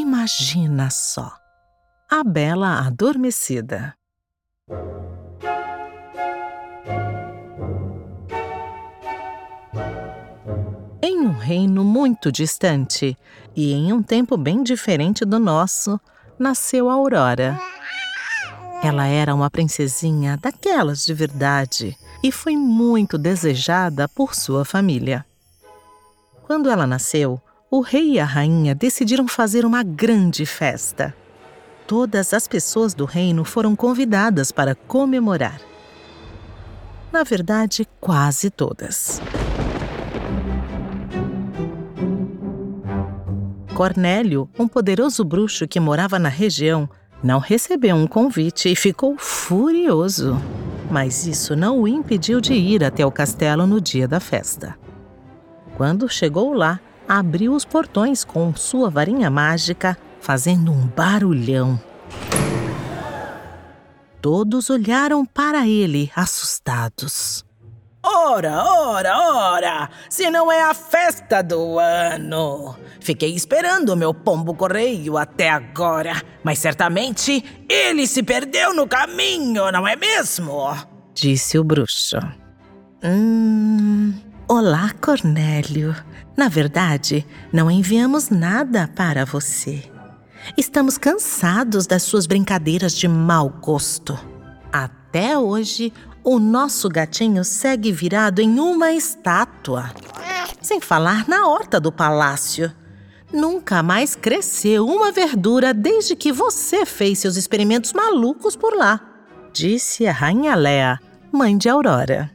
Imagina só! A Bela Adormecida. Em um reino muito distante e em um tempo bem diferente do nosso, nasceu Aurora. Ela era uma princesinha daquelas de verdade e foi muito desejada por sua família. Quando ela nasceu, o rei e a rainha decidiram fazer uma grande festa. Todas as pessoas do reino foram convidadas para comemorar. Na verdade, quase todas. Cornélio, um poderoso bruxo que morava na região, não recebeu um convite e ficou furioso. Mas isso não o impediu de ir até o castelo no dia da festa. Quando chegou lá, abriu os portões com sua varinha mágica, fazendo um barulhão. Todos olharam para ele, assustados. Ora, ora, ora! Se não é a festa do ano! Fiquei esperando o meu pombo correio até agora, mas certamente ele se perdeu no caminho, não é mesmo? Disse o bruxo. Hum. Olá, Cornélio. Na verdade, não enviamos nada para você. Estamos cansados das suas brincadeiras de mau gosto. Até hoje, o nosso gatinho segue virado em uma estátua. Sem falar na horta do palácio. Nunca mais cresceu uma verdura desde que você fez seus experimentos malucos por lá, disse a Rainha Léa, mãe de Aurora.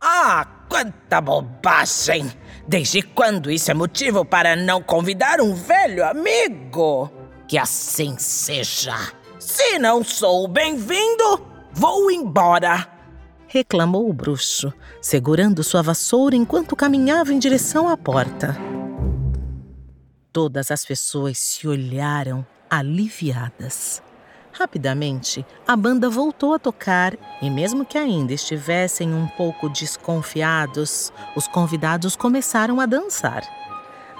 Ah, quanta bobagem! Desde quando isso é motivo para não convidar um velho amigo? Que assim seja. Se não sou bem-vindo, Vou embora! reclamou o bruxo, segurando sua vassoura enquanto caminhava em direção à porta. Todas as pessoas se olharam aliviadas. Rapidamente, a banda voltou a tocar e, mesmo que ainda estivessem um pouco desconfiados, os convidados começaram a dançar.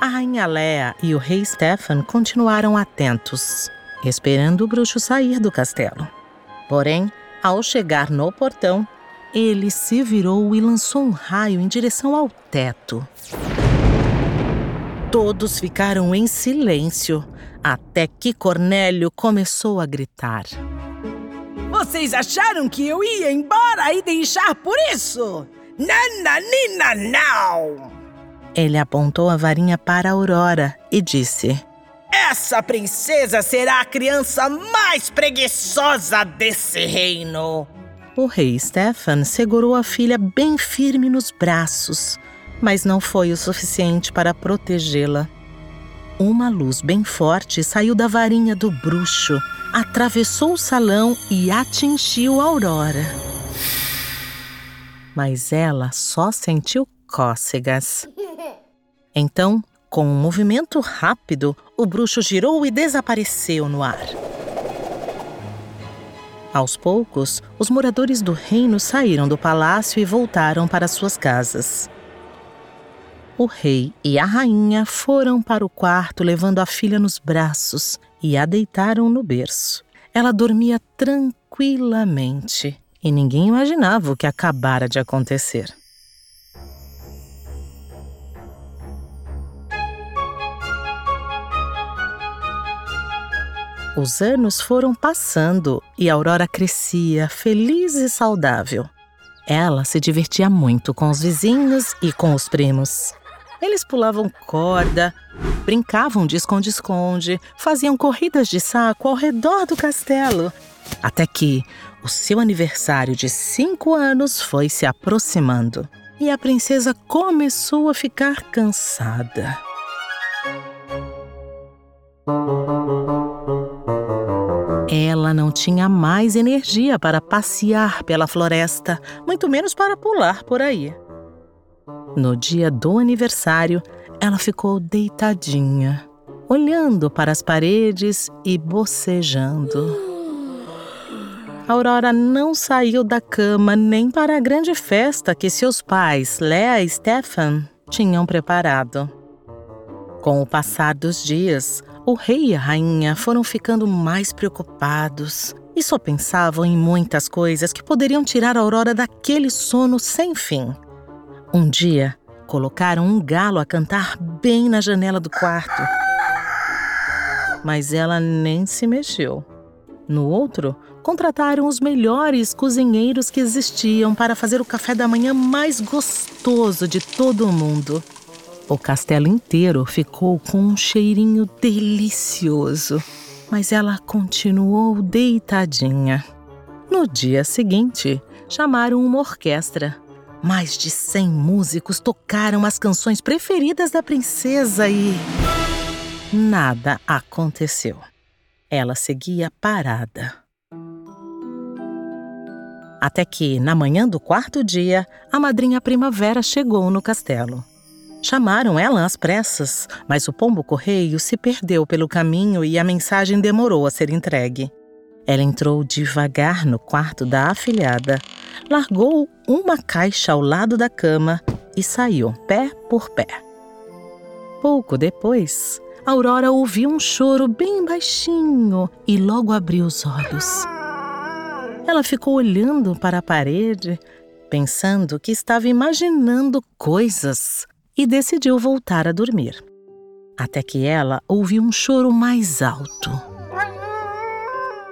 A rainha Lea e o rei Stefan continuaram atentos, esperando o bruxo sair do castelo. Porém, ao chegar no portão, ele se virou e lançou um raio em direção ao teto. Todos ficaram em silêncio, até que Cornélio começou a gritar. Vocês acharam que eu ia embora e deixar por isso? Nananina, não! Ele apontou a varinha para a Aurora e disse: essa princesa será a criança mais preguiçosa desse reino. O rei Stefan segurou a filha bem firme nos braços, mas não foi o suficiente para protegê-la. Uma luz bem forte saiu da varinha do bruxo, atravessou o salão e atingiu Aurora. Mas ela só sentiu cócegas. Então com um movimento rápido, o bruxo girou e desapareceu no ar. Aos poucos, os moradores do reino saíram do palácio e voltaram para suas casas. O rei e a rainha foram para o quarto levando a filha nos braços e a deitaram no berço. Ela dormia tranquilamente e ninguém imaginava o que acabara de acontecer. Os anos foram passando e Aurora crescia, feliz e saudável. Ela se divertia muito com os vizinhos e com os primos. Eles pulavam corda, brincavam de esconde-esconde, faziam corridas de saco ao redor do castelo. Até que o seu aniversário de cinco anos foi se aproximando e a princesa começou a ficar cansada. Ela não tinha mais energia para passear pela floresta, muito menos para pular por aí. No dia do aniversário, ela ficou deitadinha, olhando para as paredes e bocejando. Aurora não saiu da cama nem para a grande festa que seus pais, Lea e Stefan, tinham preparado. Com o passar dos dias, O rei e a rainha foram ficando mais preocupados e só pensavam em muitas coisas que poderiam tirar a Aurora daquele sono sem fim. Um dia, colocaram um galo a cantar bem na janela do quarto. Mas ela nem se mexeu. No outro, contrataram os melhores cozinheiros que existiam para fazer o café da manhã mais gostoso de todo o mundo. O castelo inteiro ficou com um cheirinho delicioso, mas ela continuou deitadinha. No dia seguinte, chamaram uma orquestra. Mais de 100 músicos tocaram as canções preferidas da princesa e. Nada aconteceu. Ela seguia parada. Até que, na manhã do quarto dia, a madrinha primavera chegou no castelo. Chamaram ela às pressas, mas o pombo-correio se perdeu pelo caminho e a mensagem demorou a ser entregue. Ela entrou devagar no quarto da afilhada, largou uma caixa ao lado da cama e saiu pé por pé. Pouco depois, Aurora ouviu um choro bem baixinho e logo abriu os olhos. Ela ficou olhando para a parede, pensando que estava imaginando coisas e decidiu voltar a dormir. Até que ela ouviu um choro mais alto.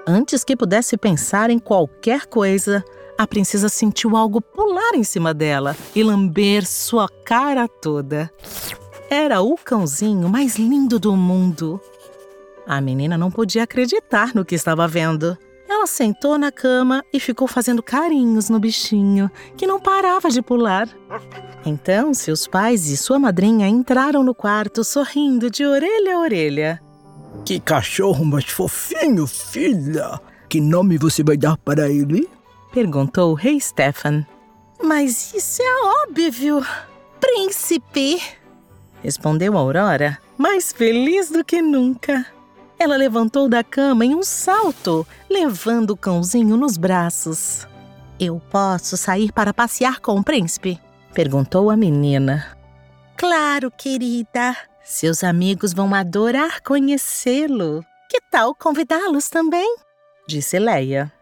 Antes que pudesse pensar em qualquer coisa, a princesa sentiu algo pular em cima dela e lamber sua cara toda. Era o cãozinho mais lindo do mundo. A menina não podia acreditar no que estava vendo. Ela sentou na cama e ficou fazendo carinhos no bichinho, que não parava de pular. Então, seus pais e sua madrinha entraram no quarto sorrindo de orelha a orelha. Que cachorro mais fofinho, filha! Que nome você vai dar para ele? Perguntou o rei Stefan. Mas isso é óbvio. Príncipe! Respondeu Aurora, mais feliz do que nunca. Ela levantou da cama em um salto, levando o cãozinho nos braços. Eu posso sair para passear com o príncipe? Perguntou a menina. Claro, querida. Seus amigos vão adorar conhecê-lo. Que tal convidá-los também? Disse Leia.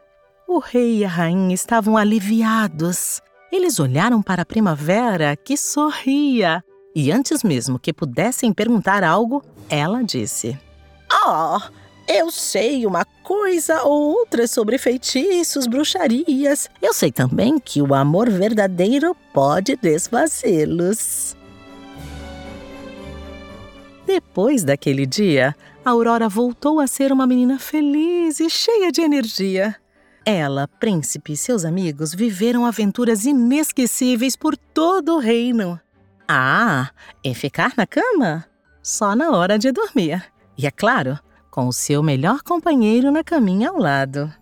O rei e a rainha estavam aliviados. Eles olharam para a primavera, que sorria. E antes mesmo que pudessem perguntar algo, ela disse: Oh, eu sei uma coisa ou outra sobre feitiços, bruxarias. Eu sei também que o amor verdadeiro pode desfazê-los. Depois daquele dia, Aurora voltou a ser uma menina feliz e cheia de energia. Ela, príncipe e seus amigos viveram aventuras inesquecíveis por todo o reino. Ah, e ficar na cama? Só na hora de dormir. E é claro, com o seu melhor companheiro na caminha ao lado.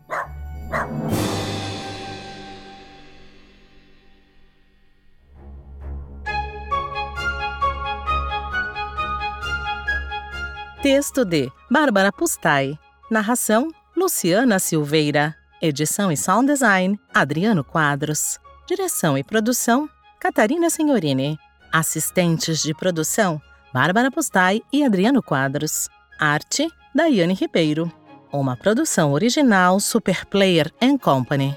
Texto de Bárbara Pustai. Narração Luciana Silveira. Edição e sound design Adriano Quadros. Direção e produção Catarina Senhorini. Assistentes de produção Bárbara Pustai e Adriano Quadros. Arte Daiane Ribeiro. Uma produção original Super Player Company.